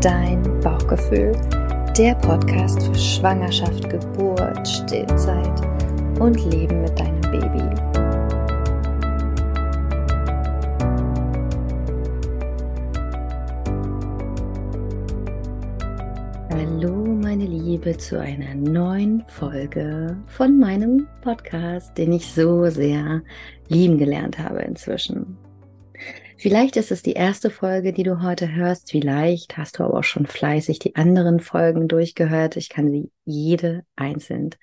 dein Bauchgefühl, der Podcast für Schwangerschaft, Geburt, Stillzeit und Leben mit deinem Baby. Hallo meine Liebe zu einer neuen Folge von meinem Podcast, den ich so sehr lieben gelernt habe inzwischen. Vielleicht ist es die erste Folge, die du heute hörst. Vielleicht hast du aber auch schon fleißig die anderen Folgen durchgehört. Ich kann sie jede einzeln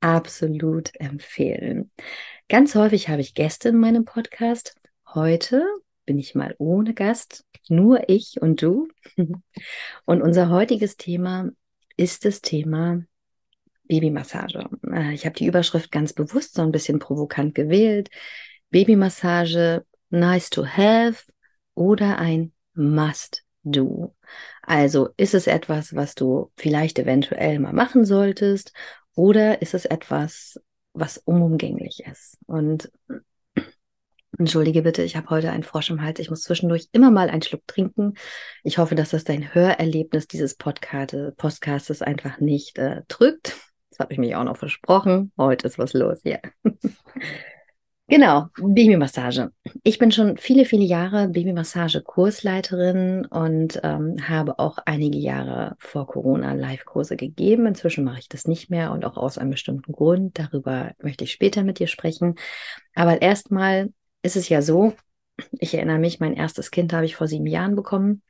absolut empfehlen. Ganz häufig habe ich Gäste in meinem Podcast. Heute bin ich mal ohne Gast, nur ich und du. Und unser heutiges Thema ist das Thema Babymassage. Äh, ich habe die Überschrift ganz bewusst so ein bisschen provokant gewählt. Babymassage nice to have oder ein must do. Also ist es etwas, was du vielleicht eventuell mal machen solltest oder ist es etwas, was unumgänglich ist? Und Entschuldige bitte, ich habe heute einen Frosch im Hals. Ich muss zwischendurch immer mal einen Schluck trinken. Ich hoffe, dass das dein Hörerlebnis dieses Podcast, Podcastes einfach nicht äh, drückt. Das habe ich mich auch noch versprochen. Heute ist was los, ja. Genau, Babymassage. Ich bin schon viele, viele Jahre Babymassage-Kursleiterin und ähm, habe auch einige Jahre vor Corona Live-Kurse gegeben. Inzwischen mache ich das nicht mehr und auch aus einem bestimmten Grund. Darüber möchte ich später mit dir sprechen. Aber erstmal ist es ja so, ich erinnere mich, mein erstes Kind habe ich vor sieben Jahren bekommen.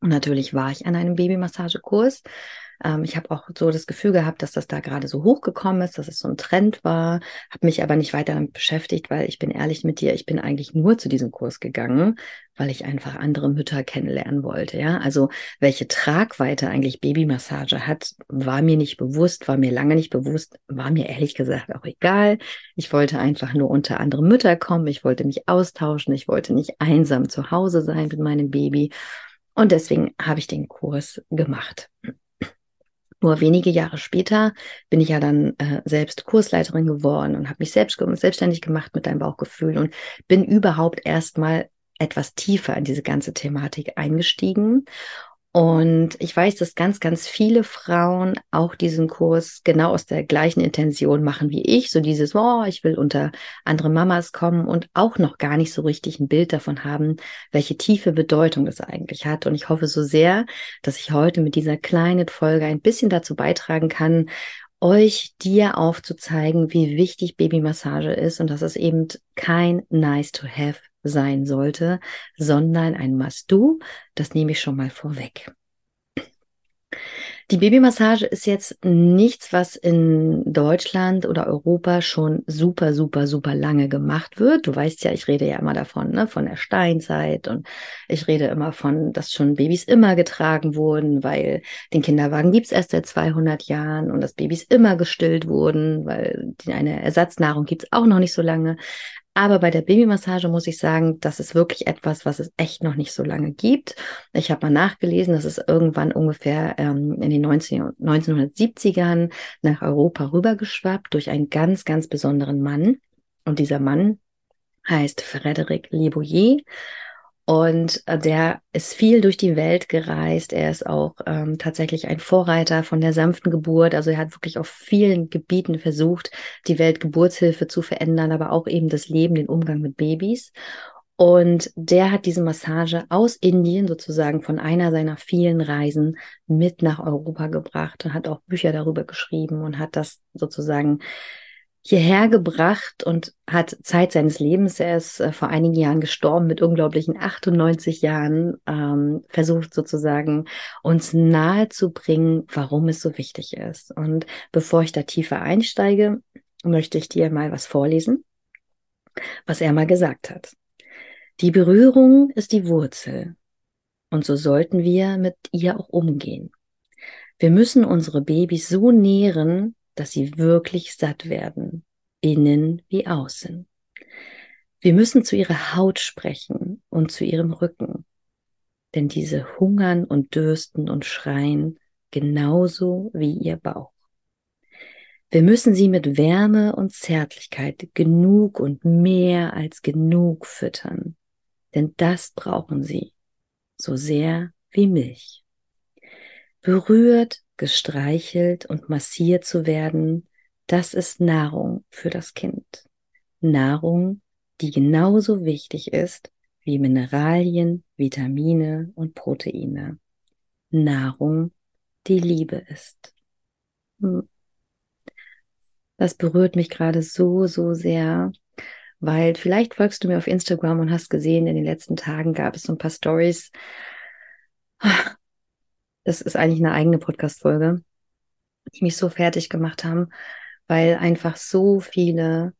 Und natürlich war ich an einem Babymassagekurs. Ähm, ich habe auch so das Gefühl gehabt, dass das da gerade so hochgekommen ist, dass es so ein Trend war, habe mich aber nicht weiter damit beschäftigt, weil ich bin ehrlich mit dir, ich bin eigentlich nur zu diesem Kurs gegangen, weil ich einfach andere Mütter kennenlernen wollte. Ja, also welche Tragweite eigentlich Babymassage hat, war mir nicht bewusst, war mir lange nicht bewusst, war mir ehrlich gesagt auch egal. Ich wollte einfach nur unter andere Mütter kommen, ich wollte mich austauschen, ich wollte nicht einsam zu Hause sein mit meinem Baby. Und deswegen habe ich den Kurs gemacht. Nur wenige Jahre später bin ich ja dann äh, selbst Kursleiterin geworden und habe mich selbst, selbstständig gemacht mit deinem Bauchgefühl und bin überhaupt erstmal etwas tiefer in diese ganze Thematik eingestiegen und ich weiß, dass ganz, ganz viele Frauen auch diesen Kurs genau aus der gleichen Intention machen wie ich. So dieses, oh, ich will unter andere Mamas kommen und auch noch gar nicht so richtig ein Bild davon haben, welche tiefe Bedeutung es eigentlich hat. Und ich hoffe so sehr, dass ich heute mit dieser kleinen Folge ein bisschen dazu beitragen kann, euch dir aufzuzeigen, wie wichtig Babymassage ist und dass es eben kein nice to have sein sollte, sondern ein Must-Do. Das nehme ich schon mal vorweg. Die Babymassage ist jetzt nichts, was in Deutschland oder Europa schon super, super, super lange gemacht wird. Du weißt ja, ich rede ja immer davon, ne, von der Steinzeit und ich rede immer von, dass schon Babys immer getragen wurden, weil den Kinderwagen gibt's erst seit 200 Jahren und dass Babys immer gestillt wurden, weil eine Ersatznahrung gibt's auch noch nicht so lange. Aber bei der Babymassage muss ich sagen, das ist wirklich etwas, was es echt noch nicht so lange gibt. Ich habe mal nachgelesen, dass es irgendwann ungefähr ähm, in den 19, 1970ern nach Europa rübergeschwappt durch einen ganz, ganz besonderen Mann. Und dieser Mann heißt Frédéric Liboyer und äh, der ist viel durch die Welt gereist. Er ist auch ähm, tatsächlich ein Vorreiter von der sanften Geburt. Also er hat wirklich auf vielen Gebieten versucht, die Weltgeburtshilfe zu verändern, aber auch eben das Leben, den Umgang mit Babys. Und der hat diese Massage aus Indien sozusagen von einer seiner vielen Reisen mit nach Europa gebracht und hat auch Bücher darüber geschrieben und hat das sozusagen hierher gebracht und hat Zeit seines Lebens, er ist äh, vor einigen Jahren gestorben mit unglaublichen 98 Jahren, ähm, versucht sozusagen uns nahe zu bringen, warum es so wichtig ist. Und bevor ich da tiefer einsteige, möchte ich dir mal was vorlesen, was er mal gesagt hat. Die Berührung ist die Wurzel und so sollten wir mit ihr auch umgehen. Wir müssen unsere Babys so nähren, dass sie wirklich satt werden, innen wie außen. Wir müssen zu ihrer Haut sprechen und zu ihrem Rücken, denn diese hungern und dürsten und schreien genauso wie ihr Bauch. Wir müssen sie mit Wärme und Zärtlichkeit genug und mehr als genug füttern, denn das brauchen sie, so sehr wie Milch. berührt, gestreichelt und massiert zu werden, das ist Nahrung für das Kind. Nahrung, die genauso wichtig ist wie Mineralien, Vitamine und Proteine. Nahrung, die Liebe ist. Hm. Das berührt mich gerade so, so sehr, weil vielleicht folgst du mir auf Instagram und hast gesehen, in den letzten Tagen gab es so ein paar Stories. Das ist eigentlich eine eigene Podcast-Folge, die mich so fertig gemacht haben, weil einfach so viele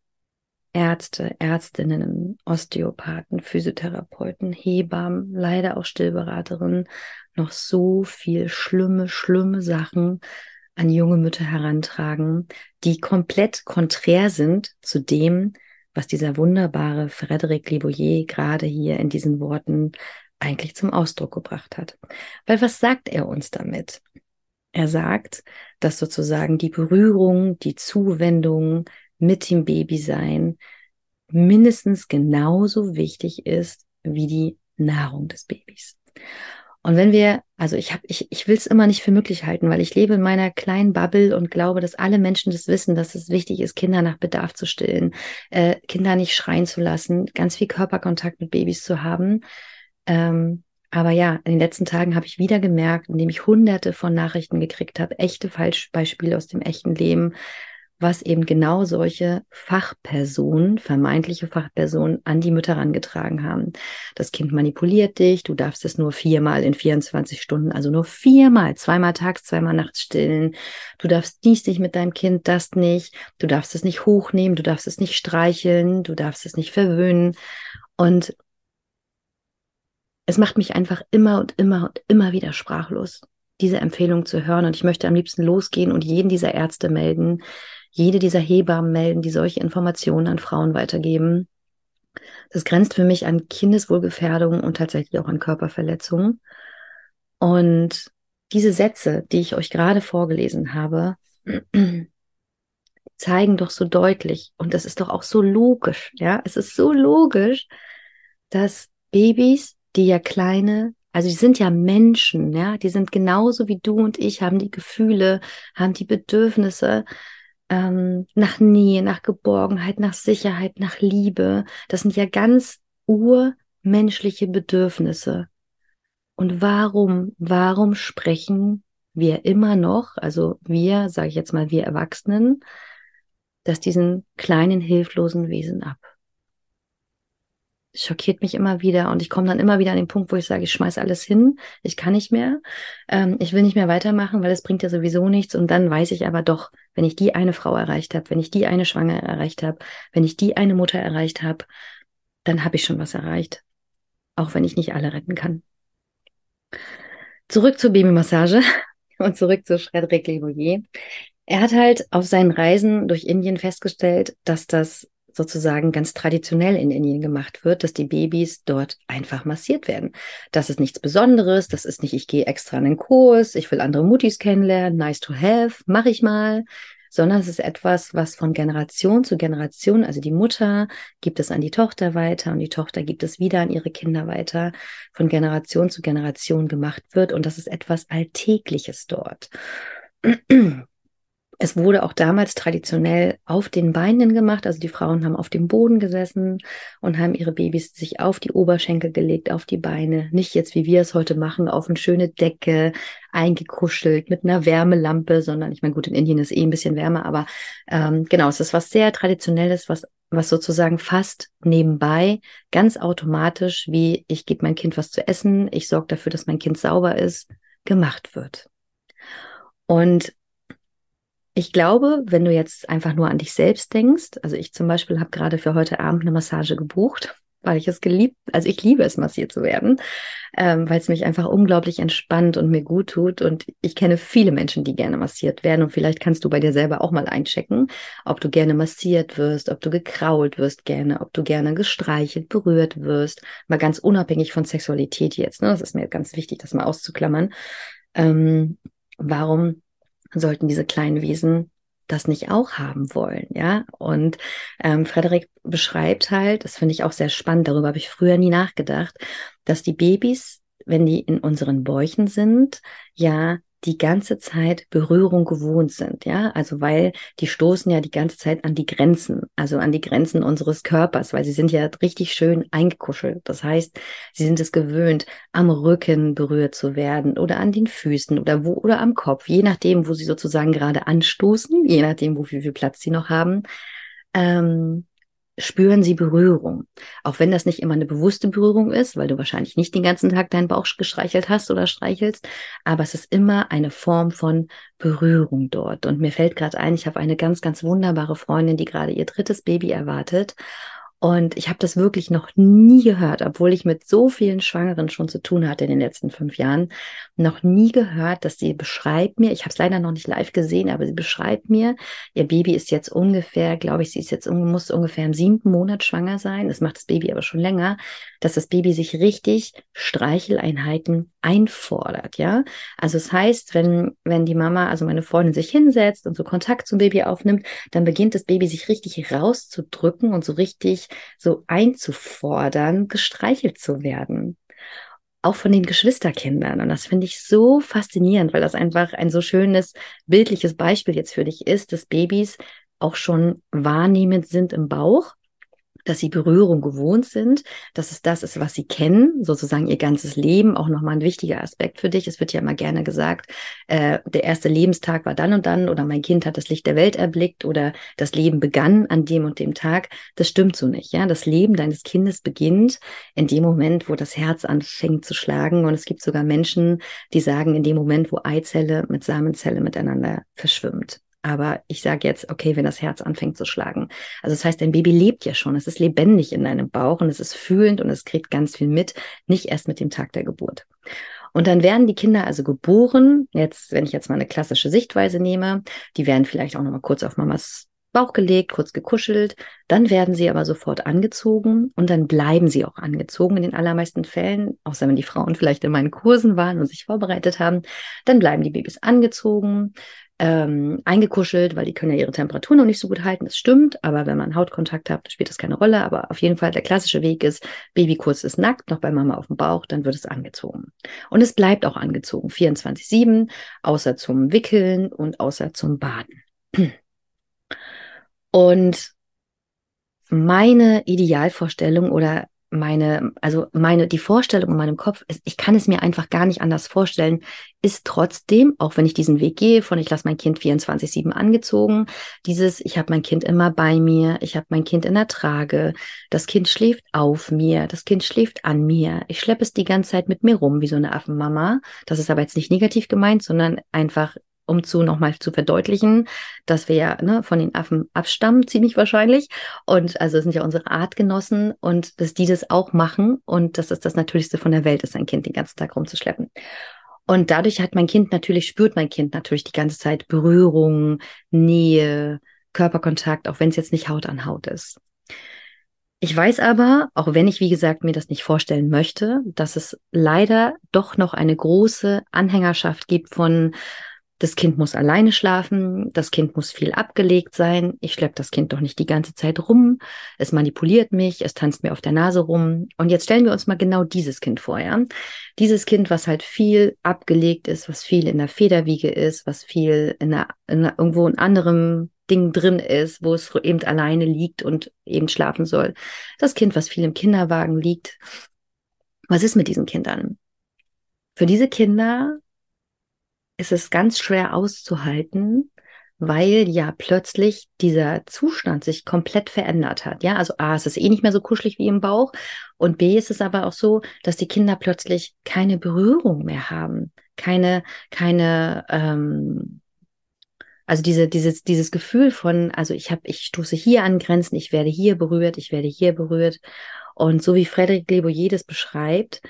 Ärzte, Ärztinnen, Osteopathen, Physiotherapeuten, Hebammen, leider auch Stillberaterinnen noch so viel schlimme, schlimme Sachen an junge Mütter herantragen, die komplett konträr sind zu dem, was dieser wunderbare Frederic Liboyer gerade hier in diesen Worten eigentlich zum Ausdruck gebracht hat. Weil was sagt er uns damit? Er sagt, dass sozusagen die Berührung, die Zuwendung, mit dem Babysein mindestens genauso wichtig ist wie die Nahrung des Babys. Und wenn wir, also ich habe, ich, ich will es immer nicht für möglich halten, weil ich lebe in meiner kleinen Bubble und glaube, dass alle Menschen das wissen, dass es wichtig ist, Kinder nach Bedarf zu stillen, äh, Kinder nicht schreien zu lassen, ganz viel Körperkontakt mit Babys zu haben. Ähm, aber ja, in den letzten Tagen habe ich wieder gemerkt, indem ich hunderte von Nachrichten gekriegt habe, echte Falschbeispiele aus dem echten Leben, was eben genau solche Fachpersonen, vermeintliche Fachpersonen an die Mütter herangetragen haben. Das Kind manipuliert dich, du darfst es nur viermal in 24 Stunden, also nur viermal, zweimal tags, zweimal nachts stillen. Du darfst dies nicht mit deinem Kind, das nicht. Du darfst es nicht hochnehmen, du darfst es nicht streicheln, du darfst es nicht verwöhnen. Und es macht mich einfach immer und immer und immer wieder sprachlos, diese Empfehlung zu hören. Und ich möchte am liebsten losgehen und jeden dieser Ärzte melden, jede dieser Hebammen melden, die solche Informationen an Frauen weitergeben. Das grenzt für mich an Kindeswohlgefährdung und tatsächlich auch an Körperverletzungen. Und diese Sätze, die ich euch gerade vorgelesen habe, zeigen doch so deutlich, und das ist doch auch so logisch, ja, es ist so logisch, dass Babys, die ja kleine, also die sind ja Menschen, ja, die sind genauso wie du und ich, haben die Gefühle, haben die Bedürfnisse, ähm, nach Nähe, nach Geborgenheit, nach Sicherheit, nach Liebe. Das sind ja ganz urmenschliche Bedürfnisse. Und warum, warum sprechen wir immer noch, also wir, sage ich jetzt mal, wir Erwachsenen, dass diesen kleinen hilflosen Wesen ab? Schockiert mich immer wieder und ich komme dann immer wieder an den Punkt, wo ich sage, ich schmeiß alles hin, ich kann nicht mehr, ähm, ich will nicht mehr weitermachen, weil es bringt ja sowieso nichts und dann weiß ich aber doch, wenn ich die eine Frau erreicht habe, wenn ich die eine Schwangere erreicht habe, wenn ich die eine Mutter erreicht habe, dann habe ich schon was erreicht, auch wenn ich nicht alle retten kann. Zurück zur Babymassage und zurück zu Frederic Leboyer. Er hat halt auf seinen Reisen durch Indien festgestellt, dass das sozusagen ganz traditionell in Indien gemacht wird, dass die Babys dort einfach massiert werden. Das ist nichts Besonderes, das ist nicht, ich gehe extra in den Kurs, ich will andere Mutis kennenlernen, nice to have, mache ich mal, sondern es ist etwas, was von Generation zu Generation, also die Mutter gibt es an die Tochter weiter und die Tochter gibt es wieder an ihre Kinder weiter, von Generation zu Generation gemacht wird und das ist etwas Alltägliches dort. Es wurde auch damals traditionell auf den Beinen gemacht. Also die Frauen haben auf dem Boden gesessen und haben ihre Babys sich auf die Oberschenkel gelegt, auf die Beine. Nicht jetzt, wie wir es heute machen, auf eine schöne Decke eingekuschelt mit einer Wärmelampe, sondern ich meine, gut, in Indien ist eh ein bisschen wärmer, aber ähm, genau, es ist was sehr Traditionelles, was, was sozusagen fast nebenbei, ganz automatisch, wie ich gebe mein Kind was zu essen, ich sorge dafür, dass mein Kind sauber ist, gemacht wird. Und ich glaube, wenn du jetzt einfach nur an dich selbst denkst, also ich zum Beispiel habe gerade für heute Abend eine Massage gebucht, weil ich es geliebt, also ich liebe es, massiert zu werden, ähm, weil es mich einfach unglaublich entspannt und mir gut tut. Und ich kenne viele Menschen, die gerne massiert werden. Und vielleicht kannst du bei dir selber auch mal einchecken, ob du gerne massiert wirst, ob du gekrault wirst gerne, ob du gerne gestreichelt, berührt wirst. Mal ganz unabhängig von Sexualität jetzt. Ne? Das ist mir ganz wichtig, das mal auszuklammern. Ähm, warum sollten diese kleinen Wesen das nicht auch haben wollen, ja. Und ähm, Frederik beschreibt halt, das finde ich auch sehr spannend, darüber habe ich früher nie nachgedacht, dass die Babys, wenn die in unseren Bäuchen sind, ja die ganze Zeit Berührung gewohnt sind, ja, also weil die stoßen ja die ganze Zeit an die Grenzen, also an die Grenzen unseres Körpers, weil sie sind ja richtig schön eingekuschelt. Das heißt, sie sind es gewöhnt, am Rücken berührt zu werden oder an den Füßen oder wo oder am Kopf, je nachdem, wo sie sozusagen gerade anstoßen, je nachdem, wo viel, viel Platz sie noch haben. Ähm, spüren sie Berührung. Auch wenn das nicht immer eine bewusste Berührung ist, weil du wahrscheinlich nicht den ganzen Tag deinen Bauch gestreichelt hast oder streichelst, aber es ist immer eine Form von Berührung dort. Und mir fällt gerade ein, ich habe eine ganz, ganz wunderbare Freundin, die gerade ihr drittes Baby erwartet. Und ich habe das wirklich noch nie gehört, obwohl ich mit so vielen Schwangeren schon zu tun hatte in den letzten fünf Jahren, noch nie gehört, dass sie beschreibt mir, ich habe es leider noch nicht live gesehen, aber sie beschreibt mir, ihr Baby ist jetzt ungefähr, glaube ich, sie ist jetzt muss ungefähr im siebten Monat schwanger sein, das macht das Baby aber schon länger, dass das Baby sich richtig Streicheleinheiten einfordert, ja. Also es das heißt, wenn, wenn die Mama, also meine Freundin sich hinsetzt und so Kontakt zum Baby aufnimmt, dann beginnt das Baby sich richtig rauszudrücken und so richtig so einzufordern, gestreichelt zu werden. Auch von den Geschwisterkindern. Und das finde ich so faszinierend, weil das einfach ein so schönes bildliches Beispiel jetzt für dich ist, dass Babys auch schon wahrnehmend sind im Bauch dass sie Berührung gewohnt sind, dass es das ist, was sie kennen, sozusagen ihr ganzes Leben, auch nochmal ein wichtiger Aspekt für dich. Es wird ja immer gerne gesagt, äh, der erste Lebenstag war dann und dann oder mein Kind hat das Licht der Welt erblickt oder das Leben begann an dem und dem Tag. Das stimmt so nicht. Ja, das Leben deines Kindes beginnt in dem Moment, wo das Herz anfängt zu schlagen und es gibt sogar Menschen, die sagen, in dem Moment, wo Eizelle mit Samenzelle miteinander verschwimmt. Aber ich sage jetzt, okay, wenn das Herz anfängt zu schlagen. Also das heißt, dein Baby lebt ja schon. Es ist lebendig in deinem Bauch und es ist fühlend und es kriegt ganz viel mit, nicht erst mit dem Tag der Geburt. Und dann werden die Kinder also geboren. Jetzt, wenn ich jetzt mal eine klassische Sichtweise nehme, die werden vielleicht auch noch mal kurz auf Mamas Bauch gelegt, kurz gekuschelt, dann werden sie aber sofort angezogen und dann bleiben sie auch angezogen in den allermeisten Fällen, außer wenn die Frauen vielleicht in meinen Kursen waren und sich vorbereitet haben, dann bleiben die Babys angezogen, ähm, eingekuschelt, weil die können ja ihre Temperatur noch nicht so gut halten. Das stimmt, aber wenn man Hautkontakt hat, spielt das keine Rolle. Aber auf jeden Fall der klassische Weg ist, Baby kurz ist nackt, noch bei Mama auf dem Bauch, dann wird es angezogen. Und es bleibt auch angezogen, 24-7, außer zum Wickeln und außer zum Baden. Und meine Idealvorstellung oder meine, also meine, die Vorstellung in meinem Kopf ist, ich kann es mir einfach gar nicht anders vorstellen, ist trotzdem, auch wenn ich diesen Weg gehe, von ich lasse mein Kind 24-7 angezogen, dieses, ich habe mein Kind immer bei mir, ich habe mein Kind in der Trage, das Kind schläft auf mir, das Kind schläft an mir, ich schleppe es die ganze Zeit mit mir rum, wie so eine Affenmama. Das ist aber jetzt nicht negativ gemeint, sondern einfach um zu nochmal zu verdeutlichen, dass wir ja ne, von den Affen abstammen, ziemlich wahrscheinlich. Und also sind ja unsere Artgenossen und dass die das auch machen und dass es das Natürlichste von der Welt ist, ein Kind den ganzen Tag rumzuschleppen. Und dadurch hat mein Kind natürlich, spürt mein Kind natürlich die ganze Zeit Berührung, Nähe, Körperkontakt, auch wenn es jetzt nicht Haut an Haut ist. Ich weiß aber, auch wenn ich, wie gesagt, mir das nicht vorstellen möchte, dass es leider doch noch eine große Anhängerschaft gibt von das Kind muss alleine schlafen, das Kind muss viel abgelegt sein, ich schleppe das Kind doch nicht die ganze Zeit rum, es manipuliert mich, es tanzt mir auf der Nase rum. Und jetzt stellen wir uns mal genau dieses Kind vor, ja. Dieses Kind, was halt viel abgelegt ist, was viel in der Federwiege ist, was viel in, der, in der, irgendwo in anderem Ding drin ist, wo es eben alleine liegt und eben schlafen soll. Das Kind, was viel im Kinderwagen liegt. Was ist mit diesen Kindern? Für diese Kinder ist es ganz schwer auszuhalten, weil ja plötzlich dieser Zustand sich komplett verändert hat. Ja, also A, es ist eh nicht mehr so kuschelig wie im Bauch und B, ist es aber auch so, dass die Kinder plötzlich keine Berührung mehr haben, keine, keine, ähm, also diese, dieses, dieses Gefühl von, also ich habe, ich stoße hier an Grenzen, ich werde hier berührt, ich werde hier berührt. Und so wie Frederik Lebo jedes beschreibt,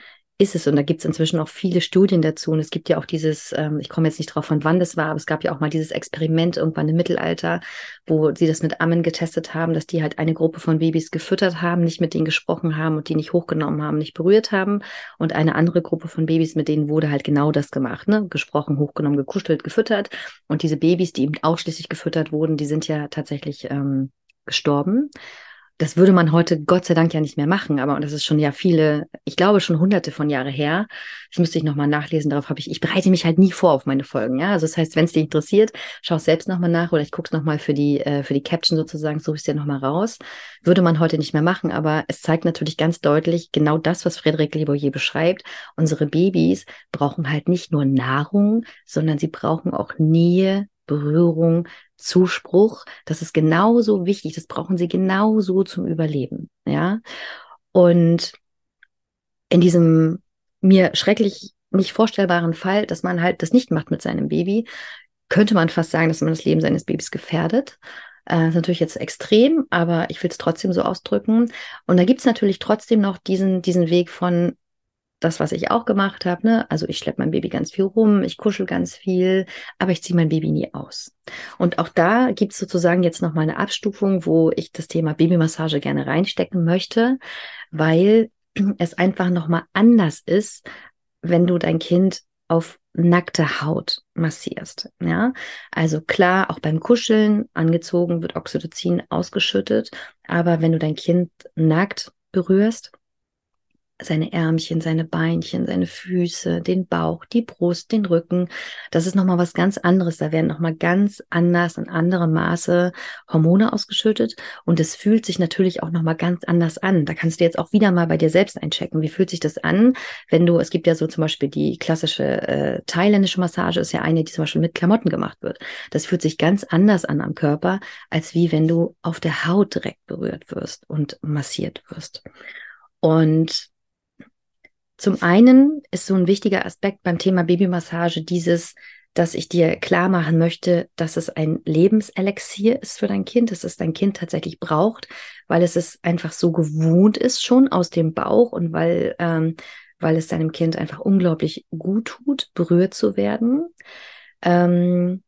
ist es. Und da gibt es inzwischen auch viele Studien dazu. Und es gibt ja auch dieses, ähm, ich komme jetzt nicht drauf, von wann das war, aber es gab ja auch mal dieses Experiment irgendwann im Mittelalter, wo sie das mit Ammen getestet haben, dass die halt eine Gruppe von Babys gefüttert haben, nicht mit denen gesprochen haben und die nicht hochgenommen haben, nicht berührt haben. Und eine andere Gruppe von Babys, mit denen wurde halt genau das gemacht, ne? Gesprochen, hochgenommen, gekuschelt, gefüttert. Und diese Babys, die eben ausschließlich gefüttert wurden, die sind ja tatsächlich ähm, gestorben das würde man heute Gott sei Dank ja nicht mehr machen, aber und das ist schon ja viele, ich glaube schon hunderte von Jahre her. Das müsste ich nochmal nachlesen, darauf habe ich, ich bereite mich halt nie vor auf meine Folgen, ja. Also das heißt, wenn es dich interessiert, schau es selbst nochmal nach oder ich gucke es nochmal für die, äh, für die Caption sozusagen, suche es dir nochmal raus. Würde man heute nicht mehr machen, aber es zeigt natürlich ganz deutlich genau das, was Frederik Leboyer beschreibt. Unsere Babys brauchen halt nicht nur Nahrung, sondern sie brauchen auch Nähe, Berührung, Zuspruch. Das ist genauso wichtig. Das brauchen sie genauso zum Überleben. Ja. Und in diesem mir schrecklich nicht vorstellbaren Fall, dass man halt das nicht macht mit seinem Baby, könnte man fast sagen, dass man das Leben seines Babys gefährdet. Äh, ist natürlich jetzt extrem, aber ich will es trotzdem so ausdrücken. Und da gibt es natürlich trotzdem noch diesen, diesen Weg von, das, was ich auch gemacht habe. Ne? Also ich schleppe mein Baby ganz viel rum, ich kuschel ganz viel, aber ich ziehe mein Baby nie aus. Und auch da gibt es sozusagen jetzt nochmal eine Abstufung, wo ich das Thema Babymassage gerne reinstecken möchte, weil es einfach nochmal anders ist, wenn du dein Kind auf nackte Haut massierst. Ja, also klar, auch beim Kuscheln angezogen wird Oxytocin ausgeschüttet, aber wenn du dein Kind nackt berührst, seine Ärmchen, seine Beinchen, seine Füße, den Bauch, die Brust, den Rücken. Das ist nochmal was ganz anderes. Da werden nochmal ganz anders in anderem Maße Hormone ausgeschüttet. Und es fühlt sich natürlich auch nochmal ganz anders an. Da kannst du jetzt auch wieder mal bei dir selbst einchecken. Wie fühlt sich das an, wenn du, es gibt ja so zum Beispiel die klassische äh, thailändische Massage, ist ja eine, die zum Beispiel mit Klamotten gemacht wird. Das fühlt sich ganz anders an am Körper, als wie wenn du auf der Haut direkt berührt wirst und massiert wirst. Und zum einen ist so ein wichtiger Aspekt beim Thema Babymassage dieses, dass ich dir klar machen möchte, dass es ein Lebenselixier ist für dein Kind, dass es dein Kind tatsächlich braucht, weil es es einfach so gewohnt ist schon aus dem Bauch und weil, ähm, weil es deinem Kind einfach unglaublich gut tut, berührt zu werden. Ähm,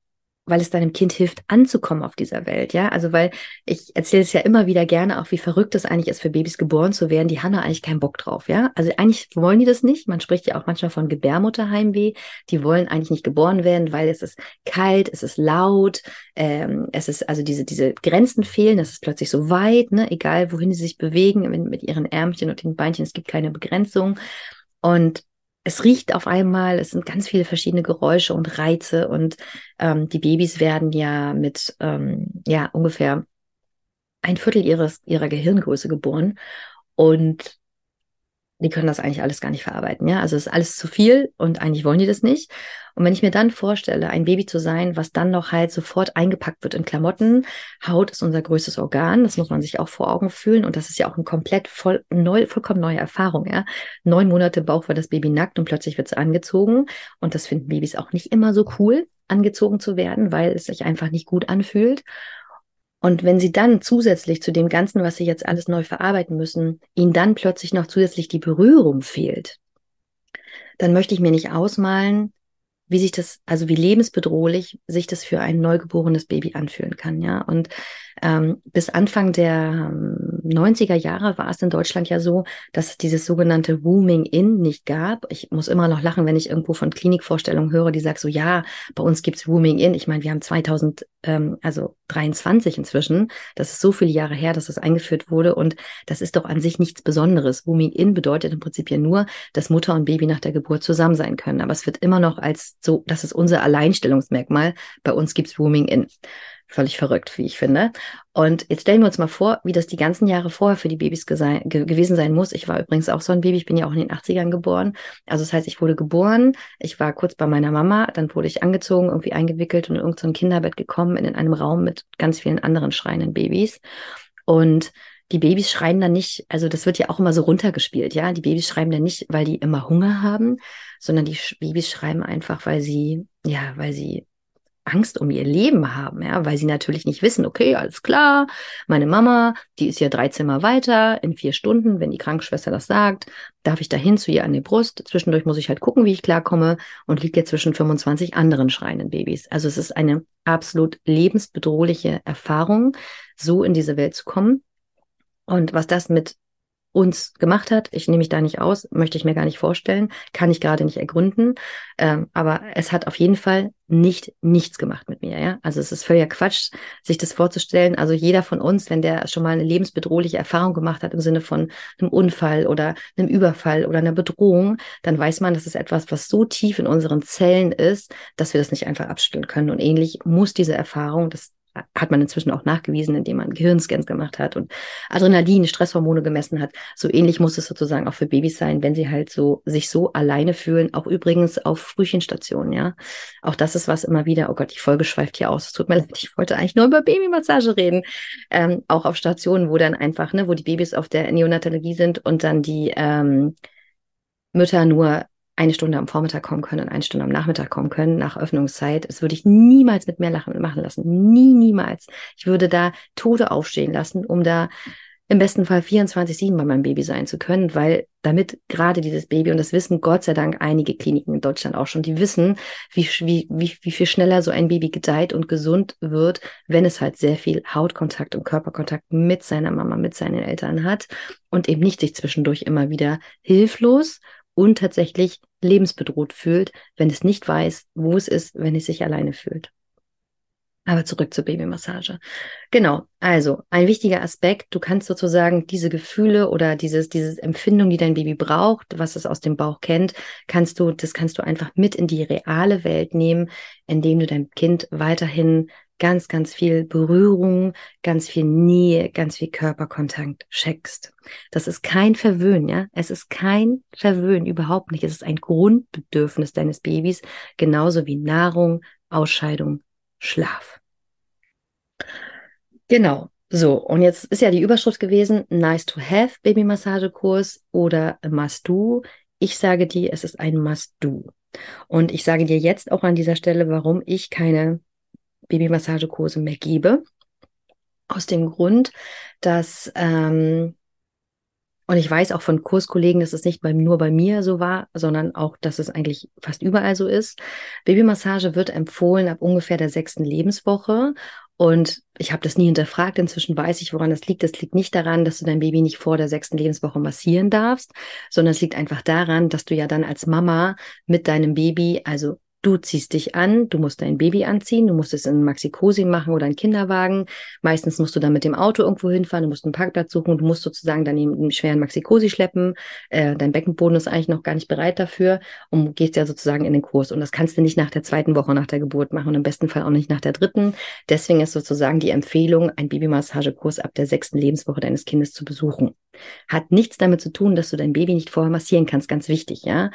weil es deinem Kind hilft, anzukommen auf dieser Welt, ja. Also weil ich erzähle es ja immer wieder gerne auch, wie verrückt es eigentlich ist, für Babys geboren zu werden. Die haben da eigentlich keinen Bock drauf, ja. Also eigentlich wollen die das nicht. Man spricht ja auch manchmal von Gebärmutterheimweh. Die wollen eigentlich nicht geboren werden, weil es ist kalt, es ist laut, ähm, es ist also diese, diese Grenzen fehlen, es ist plötzlich so weit, ne, egal wohin sie sich bewegen, mit, mit ihren Ärmchen und den Beinchen, es gibt keine Begrenzung. Und es riecht auf einmal, es sind ganz viele verschiedene Geräusche und Reize und ähm, die Babys werden ja mit ähm, ja ungefähr ein Viertel ihres ihrer Gehirngröße geboren. Und die können das eigentlich alles gar nicht verarbeiten. Ja, also es ist alles zu viel und eigentlich wollen die das nicht. Und wenn ich mir dann vorstelle, ein Baby zu sein, was dann noch halt sofort eingepackt wird in Klamotten, Haut ist unser größtes Organ, das muss man sich auch vor Augen fühlen. Und das ist ja auch eine komplett voll, neu, vollkommen neue Erfahrung. Ja, neun Monate Bauch war das Baby nackt und plötzlich wird es angezogen. Und das finden Babys auch nicht immer so cool, angezogen zu werden, weil es sich einfach nicht gut anfühlt. Und wenn sie dann zusätzlich zu dem Ganzen, was sie jetzt alles neu verarbeiten müssen, ihnen dann plötzlich noch zusätzlich die Berührung fehlt, dann möchte ich mir nicht ausmalen, wie sich das, also wie lebensbedrohlich sich das für ein neugeborenes Baby anfühlen kann, ja. Und ähm, bis Anfang der ähm, 90er Jahre war es in Deutschland ja so, dass es dieses sogenannte Wooming In nicht gab. Ich muss immer noch lachen, wenn ich irgendwo von Klinikvorstellungen höre, die sagt so, ja, bei uns gibt's Wooming In. Ich meine, wir haben 2000, ähm, also 23 inzwischen. Das ist so viele Jahre her, dass das eingeführt wurde. Und das ist doch an sich nichts Besonderes. Wooming In bedeutet im Prinzip ja nur, dass Mutter und Baby nach der Geburt zusammen sein können. Aber es wird immer noch als so, das ist unser Alleinstellungsmerkmal. Bei uns gibt's Wooming In. Völlig verrückt, wie ich finde. Und jetzt stellen wir uns mal vor, wie das die ganzen Jahre vorher für die Babys ge gewesen sein muss. Ich war übrigens auch so ein Baby, ich bin ja auch in den 80ern geboren. Also das heißt, ich wurde geboren, ich war kurz bei meiner Mama, dann wurde ich angezogen, irgendwie eingewickelt und in irgendein Kinderbett gekommen, in einem Raum mit ganz vielen anderen schreienden Babys. Und die Babys schreien dann nicht, also das wird ja auch immer so runtergespielt, ja. Die Babys schreiben dann nicht, weil die immer Hunger haben, sondern die Babys schreiben einfach, weil sie, ja, weil sie Angst um ihr Leben haben, ja, weil sie natürlich nicht wissen, okay, alles klar, meine Mama, die ist ja drei Zimmer weiter, in vier Stunden, wenn die Krankenschwester das sagt, darf ich dahin zu ihr an die Brust. Zwischendurch muss ich halt gucken, wie ich klarkomme und liegt ja zwischen 25 anderen schreienden Babys. Also es ist eine absolut lebensbedrohliche Erfahrung, so in diese Welt zu kommen. Und was das mit uns gemacht hat. Ich nehme mich da nicht aus, möchte ich mir gar nicht vorstellen, kann ich gerade nicht ergründen. Ähm, aber es hat auf jeden Fall nicht nichts gemacht mit mir. Ja, also es ist völliger Quatsch, sich das vorzustellen. Also jeder von uns, wenn der schon mal eine lebensbedrohliche Erfahrung gemacht hat im Sinne von einem Unfall oder einem Überfall oder einer Bedrohung, dann weiß man, dass es etwas, was so tief in unseren Zellen ist, dass wir das nicht einfach abstellen können. Und ähnlich muss diese Erfahrung, das hat man inzwischen auch nachgewiesen, indem man Gehirnscans gemacht hat und Adrenalin, Stresshormone gemessen hat. So ähnlich muss es sozusagen auch für Babys sein, wenn sie halt so sich so alleine fühlen. Auch übrigens auf Frühchenstationen, ja. Auch das ist was immer wieder. Oh Gott, die Folge schweift hier aus. Es tut mir leid, ich wollte eigentlich nur über Babymassage reden. Ähm, auch auf Stationen, wo dann einfach, ne, wo die Babys auf der Neonatologie sind und dann die ähm, Mütter nur eine Stunde am Vormittag kommen können und eine Stunde am Nachmittag kommen können nach Öffnungszeit. Das würde ich niemals mit mehr lachen, machen lassen. Nie, niemals. Ich würde da Tode aufstehen lassen, um da im besten Fall 24-7 bei meinem Baby sein zu können, weil damit gerade dieses Baby, und das wissen Gott sei Dank einige Kliniken in Deutschland auch schon, die wissen, wie, wie, wie, wie viel schneller so ein Baby gedeiht und gesund wird, wenn es halt sehr viel Hautkontakt und Körperkontakt mit seiner Mama, mit seinen Eltern hat und eben nicht sich zwischendurch immer wieder hilflos und tatsächlich lebensbedroht fühlt, wenn es nicht weiß, wo es ist, wenn es sich alleine fühlt. Aber zurück zur Babymassage. Genau. Also ein wichtiger Aspekt. Du kannst sozusagen diese Gefühle oder dieses, dieses Empfindung, die dein Baby braucht, was es aus dem Bauch kennt, kannst du, das kannst du einfach mit in die reale Welt nehmen, indem du dein Kind weiterhin ganz, ganz viel Berührung, ganz viel Nähe, ganz viel Körperkontakt schenkst. Das ist kein Verwöhnen, ja. Es ist kein Verwöhnen, überhaupt nicht. Es ist ein Grundbedürfnis deines Babys, genauso wie Nahrung, Ausscheidung, Schlaf. Genau. So, und jetzt ist ja die Überschrift gewesen, nice to have Babymassagekurs oder must do. Ich sage dir, es ist ein must do. Und ich sage dir jetzt auch an dieser Stelle, warum ich keine Babymassagekurse mehr gebe. Aus dem Grund, dass, ähm, und ich weiß auch von Kurskollegen, dass es nicht bei, nur bei mir so war, sondern auch, dass es eigentlich fast überall so ist. Babymassage wird empfohlen ab ungefähr der sechsten Lebenswoche. Und ich habe das nie hinterfragt. Inzwischen weiß ich, woran das liegt. Das liegt nicht daran, dass du dein Baby nicht vor der sechsten Lebenswoche massieren darfst, sondern es liegt einfach daran, dass du ja dann als Mama mit deinem Baby, also Du ziehst dich an, du musst dein Baby anziehen, du musst es in Maxi-Cosi machen oder einen Kinderwagen. Meistens musst du dann mit dem Auto irgendwo hinfahren, du musst einen Parkplatz suchen, du musst sozusagen dann einen schweren Maxi-Cosi schleppen. Äh, dein Beckenboden ist eigentlich noch gar nicht bereit dafür und gehst ja sozusagen in den Kurs. Und das kannst du nicht nach der zweiten Woche nach der Geburt machen und im besten Fall auch nicht nach der dritten. Deswegen ist sozusagen die Empfehlung, einen Babymassagekurs ab der sechsten Lebenswoche deines Kindes zu besuchen. Hat nichts damit zu tun, dass du dein Baby nicht vorher massieren kannst, ganz wichtig, ja.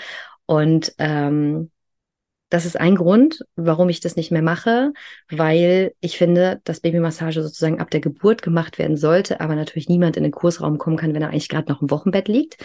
Und ähm, das ist ein Grund, warum ich das nicht mehr mache, weil ich finde, dass Babymassage sozusagen ab der Geburt gemacht werden sollte, aber natürlich niemand in den Kursraum kommen kann, wenn er eigentlich gerade noch im Wochenbett liegt.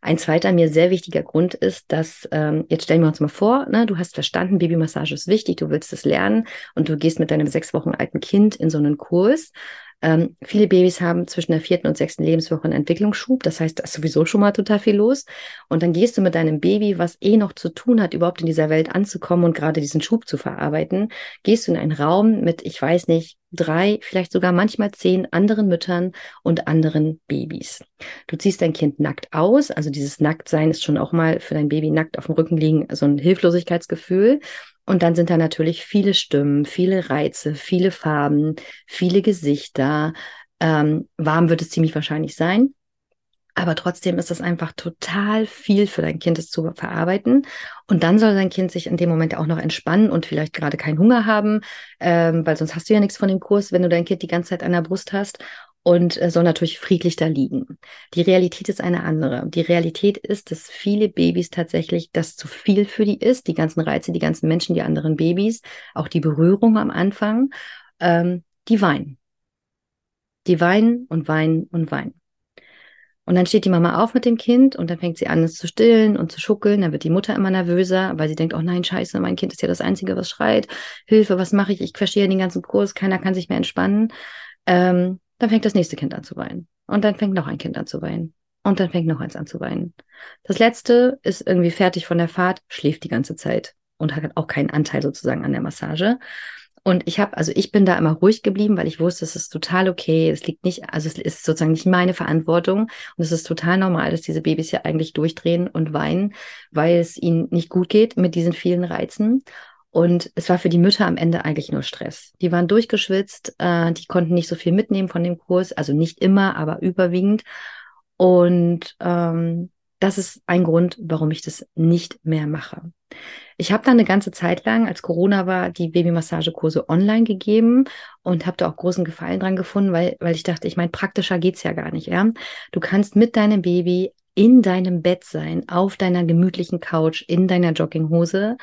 Ein zweiter mir sehr wichtiger Grund ist, dass, ähm, jetzt stellen wir uns mal vor, ne, du hast verstanden, Babymassage ist wichtig, du willst es lernen und du gehst mit deinem sechs Wochen alten Kind in so einen Kurs ähm, viele Babys haben zwischen der vierten und sechsten Lebenswoche einen Entwicklungsschub. Das heißt, da ist sowieso schon mal total viel los. Und dann gehst du mit deinem Baby, was eh noch zu tun hat, überhaupt in dieser Welt anzukommen und gerade diesen Schub zu verarbeiten, gehst du in einen Raum mit, ich weiß nicht, drei, vielleicht sogar manchmal zehn anderen Müttern und anderen Babys. Du ziehst dein Kind nackt aus, also dieses Nacktsein ist schon auch mal für dein Baby nackt auf dem Rücken liegen, so ein Hilflosigkeitsgefühl. Und dann sind da natürlich viele Stimmen, viele Reize, viele Farben, viele Gesichter. Ähm, warm wird es ziemlich wahrscheinlich sein. Aber trotzdem ist es einfach total viel für dein Kind, es zu verarbeiten. Und dann soll dein Kind sich in dem Moment auch noch entspannen und vielleicht gerade keinen Hunger haben, ähm, weil sonst hast du ja nichts von dem Kurs, wenn du dein Kind die ganze Zeit an der Brust hast und äh, soll natürlich friedlich da liegen. Die Realität ist eine andere. Die Realität ist, dass viele Babys tatsächlich das zu viel für die ist, die ganzen Reize, die ganzen Menschen, die anderen Babys, auch die Berührung am Anfang, ähm, die weinen. Die weinen und weinen und weinen. Und dann steht die Mama auf mit dem Kind und dann fängt sie an, es zu stillen und zu schuckeln. Dann wird die Mutter immer nervöser, weil sie denkt, oh nein, scheiße, mein Kind ist ja das Einzige, was schreit. Hilfe, was mache ich? Ich verstehe den ganzen Kurs, keiner kann sich mehr entspannen. Ähm, dann fängt das nächste Kind an zu weinen. Und dann fängt noch ein Kind an zu weinen. Und dann fängt noch eins an zu weinen. Das letzte ist irgendwie fertig von der Fahrt, schläft die ganze Zeit und hat auch keinen Anteil sozusagen an der Massage. Und ich habe, also ich bin da immer ruhig geblieben, weil ich wusste, es ist total okay. Es liegt nicht, also es ist sozusagen nicht meine Verantwortung. Und es ist total normal, dass diese Babys ja eigentlich durchdrehen und weinen, weil es ihnen nicht gut geht mit diesen vielen Reizen. Und es war für die Mütter am Ende eigentlich nur Stress. Die waren durchgeschwitzt, äh, die konnten nicht so viel mitnehmen von dem Kurs, also nicht immer, aber überwiegend. Und ähm, das ist ein Grund, warum ich das nicht mehr mache. Ich habe dann eine ganze Zeit lang, als Corona war, die Babymassagekurse online gegeben und habe da auch großen Gefallen dran gefunden, weil, weil ich dachte, ich meine, praktischer geht's ja gar nicht. Ja? Du kannst mit deinem Baby in deinem Bett sein, auf deiner gemütlichen Couch, in deiner Jogginghose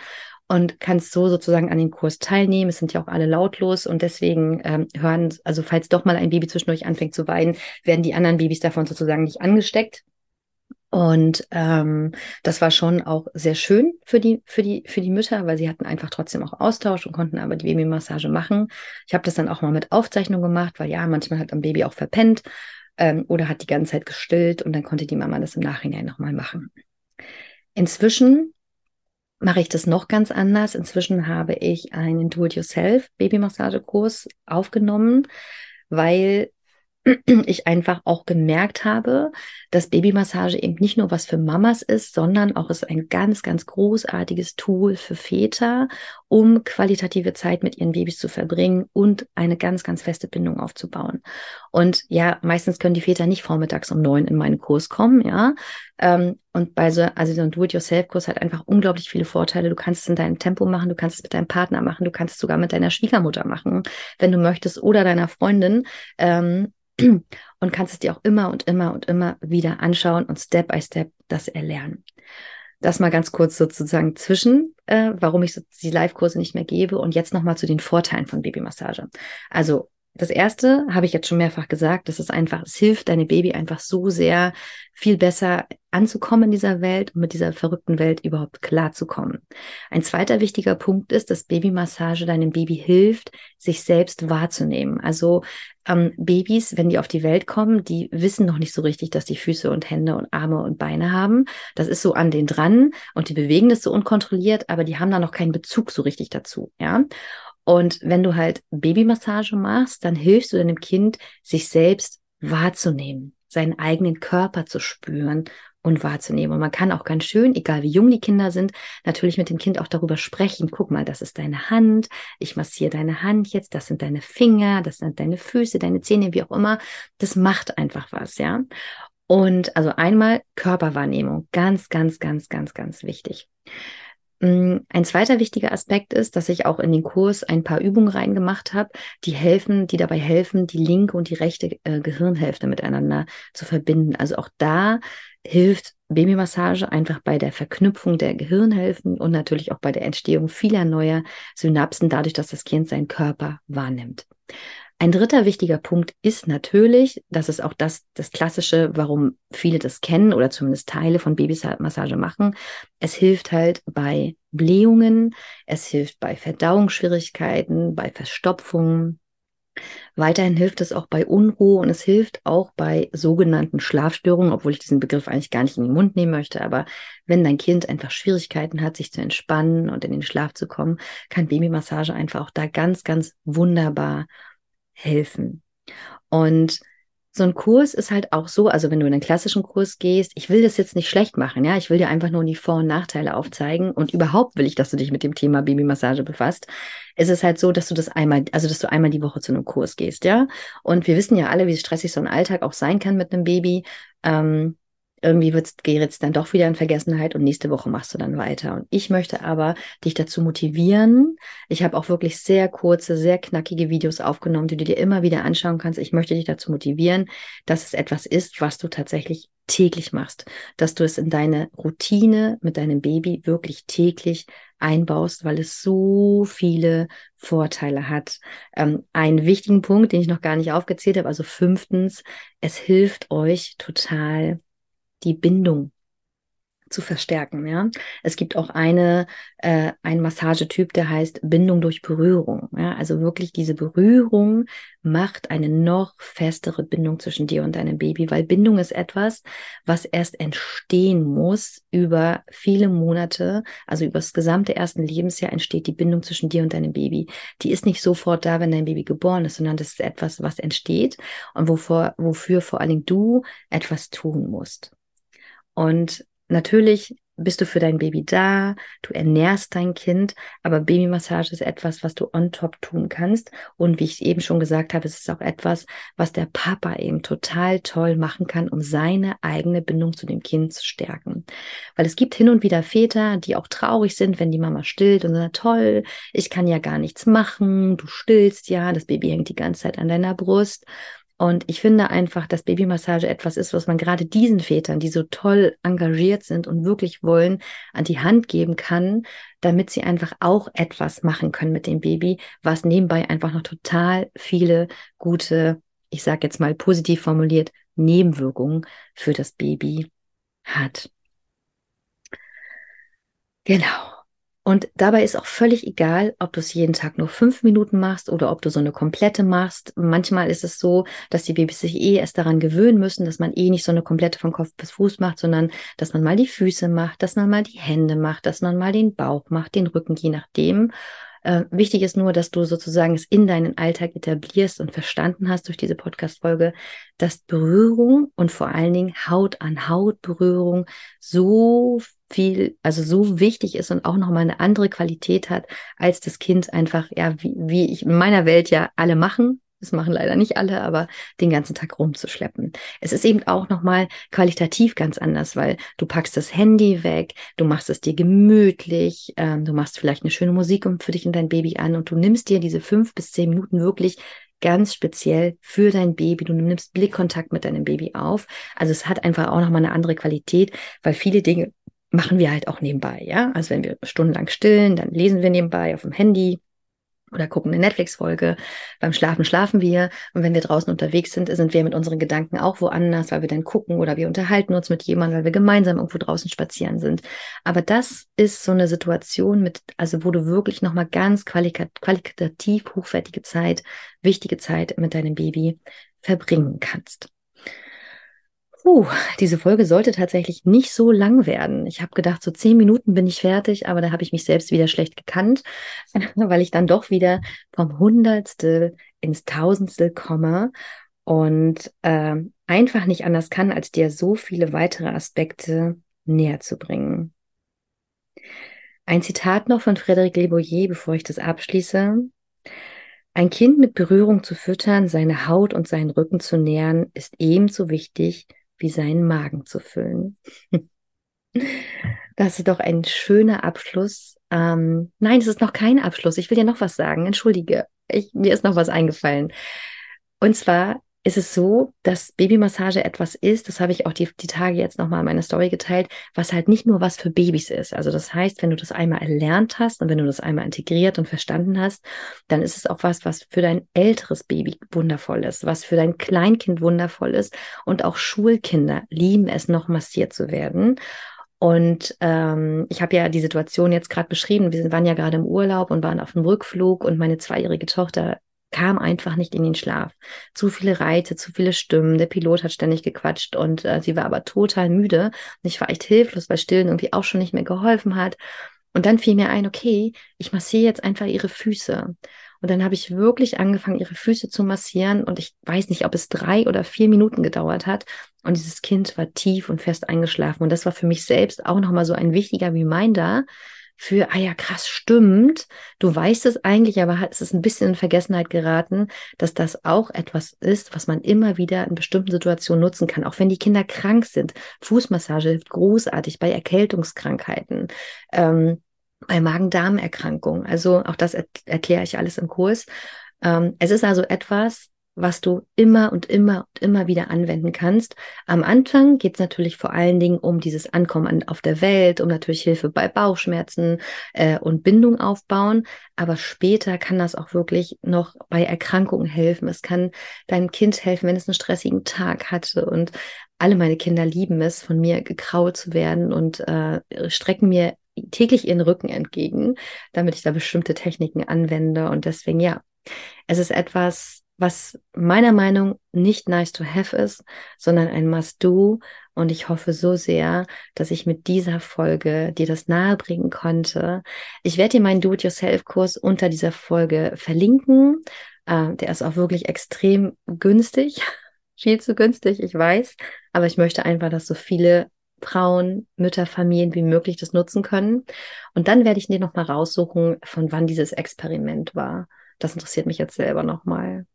und kannst so sozusagen an dem Kurs teilnehmen. Es sind ja auch alle lautlos und deswegen ähm, hören, also falls doch mal ein Baby zwischendurch anfängt zu weinen, werden die anderen Babys davon sozusagen nicht angesteckt. Und ähm, das war schon auch sehr schön für die, für, die, für die Mütter, weil sie hatten einfach trotzdem auch Austausch und konnten aber die Babymassage machen. Ich habe das dann auch mal mit Aufzeichnung gemacht, weil ja, manchmal hat ein Baby auch verpennt ähm, oder hat die ganze Zeit gestillt und dann konnte die Mama das im Nachhinein nochmal machen. Inzwischen mache ich das noch ganz anders. Inzwischen habe ich einen Do-it-yourself Babymassagekurs aufgenommen, weil ich einfach auch gemerkt habe, dass Babymassage eben nicht nur was für Mamas ist, sondern auch ist ein ganz, ganz großartiges Tool für Väter, um qualitative Zeit mit ihren Babys zu verbringen und eine ganz, ganz feste Bindung aufzubauen. Und ja, meistens können die Väter nicht vormittags um neun in meinen Kurs kommen, ja. Ähm, und bei so, also so ein Do-it-yourself-Kurs hat einfach unglaublich viele Vorteile. Du kannst es in deinem Tempo machen, du kannst es mit deinem Partner machen, du kannst es sogar mit deiner Schwiegermutter machen, wenn du möchtest, oder deiner Freundin. Ähm, und kannst es dir auch immer und immer und immer wieder anschauen und Step by Step das erlernen. Das mal ganz kurz sozusagen zwischen, äh, warum ich so die Live-Kurse nicht mehr gebe und jetzt nochmal zu den Vorteilen von Babymassage. Also das erste habe ich jetzt schon mehrfach gesagt, das ist einfach, es hilft deinem Baby einfach so sehr, viel besser anzukommen in dieser Welt und mit dieser verrückten Welt überhaupt klarzukommen. Ein zweiter wichtiger Punkt ist, dass Babymassage deinem Baby hilft, sich selbst wahrzunehmen. Also ähm, Babys, wenn die auf die Welt kommen, die wissen noch nicht so richtig, dass die Füße und Hände und Arme und Beine haben. Das ist so an denen dran und die bewegen das so unkontrolliert, aber die haben da noch keinen Bezug so richtig dazu. Ja. Und wenn du halt Babymassage machst, dann hilfst du deinem Kind, sich selbst wahrzunehmen, seinen eigenen Körper zu spüren und wahrzunehmen. Und man kann auch ganz schön, egal wie jung die Kinder sind, natürlich mit dem Kind auch darüber sprechen. Guck mal, das ist deine Hand, ich massiere deine Hand jetzt, das sind deine Finger, das sind deine Füße, deine Zähne, wie auch immer. Das macht einfach was, ja. Und also einmal Körperwahrnehmung, ganz, ganz, ganz, ganz, ganz wichtig. Mm, ein zweiter wichtiger Aspekt ist, dass ich auch in den Kurs ein paar Übungen reingemacht habe, die helfen, die dabei helfen, die linke und die rechte äh, Gehirnhälfte miteinander zu verbinden. Also auch da hilft Babymassage einfach bei der Verknüpfung der Gehirnhälften und natürlich auch bei der Entstehung vieler neuer Synapsen, dadurch, dass das Kind seinen Körper wahrnimmt. Ein dritter wichtiger Punkt ist natürlich, das ist auch das, das Klassische, warum viele das kennen oder zumindest Teile von Babymassage machen. Es hilft halt bei Blähungen, es hilft bei Verdauungsschwierigkeiten, bei Verstopfungen. Weiterhin hilft es auch bei Unruhe und es hilft auch bei sogenannten Schlafstörungen, obwohl ich diesen Begriff eigentlich gar nicht in den Mund nehmen möchte. Aber wenn dein Kind einfach Schwierigkeiten hat, sich zu entspannen und in den Schlaf zu kommen, kann Babymassage einfach auch da ganz, ganz wunderbar helfen. Und so ein Kurs ist halt auch so, also wenn du in einen klassischen Kurs gehst, ich will das jetzt nicht schlecht machen, ja, ich will dir einfach nur die Vor- und Nachteile aufzeigen und überhaupt will ich, dass du dich mit dem Thema Babymassage befasst. Es ist halt so, dass du das einmal, also dass du einmal die Woche zu einem Kurs gehst, ja. Und wir wissen ja alle, wie stressig so ein Alltag auch sein kann mit einem Baby. Ähm, irgendwie wird's, gerät es dann doch wieder in Vergessenheit und nächste Woche machst du dann weiter. Und ich möchte aber dich dazu motivieren. Ich habe auch wirklich sehr kurze, sehr knackige Videos aufgenommen, die du dir immer wieder anschauen kannst. Ich möchte dich dazu motivieren, dass es etwas ist, was du tatsächlich täglich machst, dass du es in deine Routine mit deinem Baby wirklich täglich einbaust, weil es so viele Vorteile hat. Ähm, einen wichtigen Punkt, den ich noch gar nicht aufgezählt habe, also fünftens, es hilft euch total die Bindung zu verstärken. Ja, es gibt auch eine äh, ein Massagetyp, der heißt Bindung durch Berührung. Ja, also wirklich diese Berührung macht eine noch festere Bindung zwischen dir und deinem Baby, weil Bindung ist etwas, was erst entstehen muss über viele Monate, also über das gesamte ersten Lebensjahr entsteht die Bindung zwischen dir und deinem Baby. Die ist nicht sofort da, wenn dein Baby geboren ist, sondern das ist etwas, was entsteht und wovor, wofür vor allen Dingen du etwas tun musst. Und natürlich bist du für dein Baby da, du ernährst dein Kind, aber Babymassage ist etwas, was du on top tun kannst. Und wie ich eben schon gesagt habe, es ist auch etwas, was der Papa eben total toll machen kann, um seine eigene Bindung zu dem Kind zu stärken. Weil es gibt hin und wieder Väter, die auch traurig sind, wenn die Mama stillt und sagen, toll, ich kann ja gar nichts machen, du stillst ja, das Baby hängt die ganze Zeit an deiner Brust. Und ich finde einfach, dass Babymassage etwas ist, was man gerade diesen Vätern, die so toll engagiert sind und wirklich wollen, an die Hand geben kann, damit sie einfach auch etwas machen können mit dem Baby, was nebenbei einfach noch total viele gute, ich sage jetzt mal positiv formuliert, Nebenwirkungen für das Baby hat. Genau. Und dabei ist auch völlig egal, ob du es jeden Tag nur fünf Minuten machst oder ob du so eine komplette machst. Manchmal ist es so, dass die Babys sich eh erst daran gewöhnen müssen, dass man eh nicht so eine komplette von Kopf bis Fuß macht, sondern dass man mal die Füße macht, dass man mal die Hände macht, dass man mal den Bauch macht, den Rücken, je nachdem. Äh, wichtig ist nur, dass du sozusagen es in deinen Alltag etablierst und verstanden hast durch diese Podcast-Folge, dass Berührung und vor allen Dingen Haut an Haut Berührung so viel, also so wichtig ist und auch nochmal eine andere Qualität hat, als das Kind einfach, ja, wie, wie ich in meiner Welt ja alle machen, das machen leider nicht alle, aber den ganzen Tag rumzuschleppen. Es ist eben auch nochmal qualitativ ganz anders, weil du packst das Handy weg, du machst es dir gemütlich, ähm, du machst vielleicht eine schöne Musik für dich und dein Baby an und du nimmst dir diese fünf bis zehn Minuten wirklich ganz speziell für dein Baby. Du nimmst Blickkontakt mit deinem Baby auf. Also es hat einfach auch nochmal eine andere Qualität, weil viele Dinge machen wir halt auch nebenbei, ja. Also wenn wir stundenlang stillen, dann lesen wir nebenbei auf dem Handy oder gucken eine Netflix-Folge. Beim Schlafen schlafen wir. Und wenn wir draußen unterwegs sind, sind wir mit unseren Gedanken auch woanders, weil wir dann gucken oder wir unterhalten uns mit jemandem, weil wir gemeinsam irgendwo draußen spazieren sind. Aber das ist so eine Situation mit, also wo du wirklich nochmal ganz qualitativ hochwertige Zeit, wichtige Zeit mit deinem Baby verbringen kannst. Puh, diese Folge sollte tatsächlich nicht so lang werden. Ich habe gedacht, so zehn Minuten bin ich fertig, aber da habe ich mich selbst wieder schlecht gekannt, weil ich dann doch wieder vom Hundertstel ins Tausendstel komme und äh, einfach nicht anders kann, als dir so viele weitere Aspekte näher zu bringen. Ein Zitat noch von Frédéric Leboyer, bevor ich das abschließe. Ein Kind mit Berührung zu füttern, seine Haut und seinen Rücken zu nähern, ist ebenso wichtig wie seinen Magen zu füllen. Das ist doch ein schöner Abschluss. Ähm, nein, es ist noch kein Abschluss. Ich will dir noch was sagen. Entschuldige, ich, mir ist noch was eingefallen. Und zwar ist es so, dass Babymassage etwas ist, das habe ich auch die, die Tage jetzt nochmal in meiner Story geteilt, was halt nicht nur was für Babys ist. Also das heißt, wenn du das einmal erlernt hast und wenn du das einmal integriert und verstanden hast, dann ist es auch was, was für dein älteres Baby wundervoll ist, was für dein Kleinkind wundervoll ist. Und auch Schulkinder lieben es, noch massiert zu werden. Und ähm, ich habe ja die Situation jetzt gerade beschrieben. Wir waren ja gerade im Urlaub und waren auf dem Rückflug und meine zweijährige Tochter kam einfach nicht in den Schlaf. Zu viele Reize, zu viele Stimmen. Der Pilot hat ständig gequatscht und äh, sie war aber total müde. Und ich war echt hilflos, weil Stillen irgendwie auch schon nicht mehr geholfen hat. Und dann fiel mir ein, okay, ich massiere jetzt einfach ihre Füße. Und dann habe ich wirklich angefangen, ihre Füße zu massieren. Und ich weiß nicht, ob es drei oder vier Minuten gedauert hat. Und dieses Kind war tief und fest eingeschlafen. Und das war für mich selbst auch nochmal so ein wichtiger Reminder, für, ah ja, krass, stimmt. Du weißt es eigentlich, aber es ist ein bisschen in Vergessenheit geraten, dass das auch etwas ist, was man immer wieder in bestimmten Situationen nutzen kann, auch wenn die Kinder krank sind. Fußmassage hilft großartig bei Erkältungskrankheiten. Ähm, bei Magen-Darm-Erkrankungen. Also auch das er erkläre ich alles im Kurs. Ähm, es ist also etwas, was du immer und immer und immer wieder anwenden kannst. Am Anfang geht es natürlich vor allen Dingen um dieses Ankommen an, auf der Welt, um natürlich Hilfe bei Bauchschmerzen äh, und Bindung aufbauen. Aber später kann das auch wirklich noch bei Erkrankungen helfen. Es kann deinem Kind helfen, wenn es einen stressigen Tag hatte und alle meine Kinder lieben es, von mir gekrault zu werden und äh, strecken mir täglich ihren Rücken entgegen, damit ich da bestimmte Techniken anwende. Und deswegen, ja, es ist etwas, was meiner Meinung nicht nice to have ist, sondern ein must do. Und ich hoffe so sehr, dass ich mit dieser Folge dir das nahebringen konnte. Ich werde dir meinen Do-it-yourself-Kurs unter dieser Folge verlinken. Äh, der ist auch wirklich extrem günstig. Viel zu günstig, ich weiß. Aber ich möchte einfach, dass so viele Frauen, Mütter, Familien wie möglich das nutzen können. Und dann werde ich dir nochmal raussuchen, von wann dieses Experiment war. Das interessiert mich jetzt selber nochmal.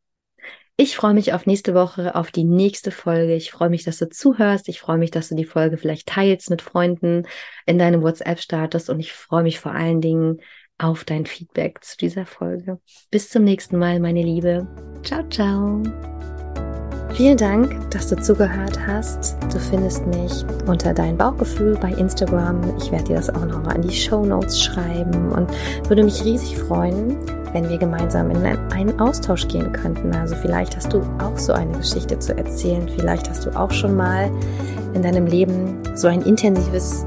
Ich freue mich auf nächste Woche, auf die nächste Folge. Ich freue mich, dass du zuhörst. Ich freue mich, dass du die Folge vielleicht teilst mit Freunden in deinem WhatsApp-Status. Und ich freue mich vor allen Dingen auf dein Feedback zu dieser Folge. Bis zum nächsten Mal, meine Liebe. Ciao, ciao. Vielen Dank, dass du zugehört hast. Du findest mich unter dein Bauchgefühl bei Instagram. Ich werde dir das auch nochmal in die Show Notes schreiben und würde mich riesig freuen, wenn wir gemeinsam in einen Austausch gehen könnten. Also vielleicht hast du auch so eine Geschichte zu erzählen. Vielleicht hast du auch schon mal in deinem Leben so ein intensives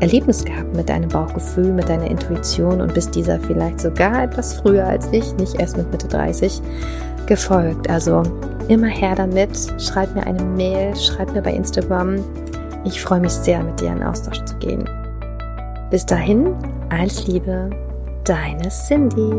Erlebnis gehabt mit deinem Bauchgefühl, mit deiner Intuition und bist dieser vielleicht sogar etwas früher als ich, nicht erst mit Mitte 30, gefolgt. Also immer her damit. Schreib mir eine Mail, schreib mir bei Instagram. Ich freue mich sehr, mit dir in Austausch zu gehen. Bis dahin, alles Liebe, deine Cindy.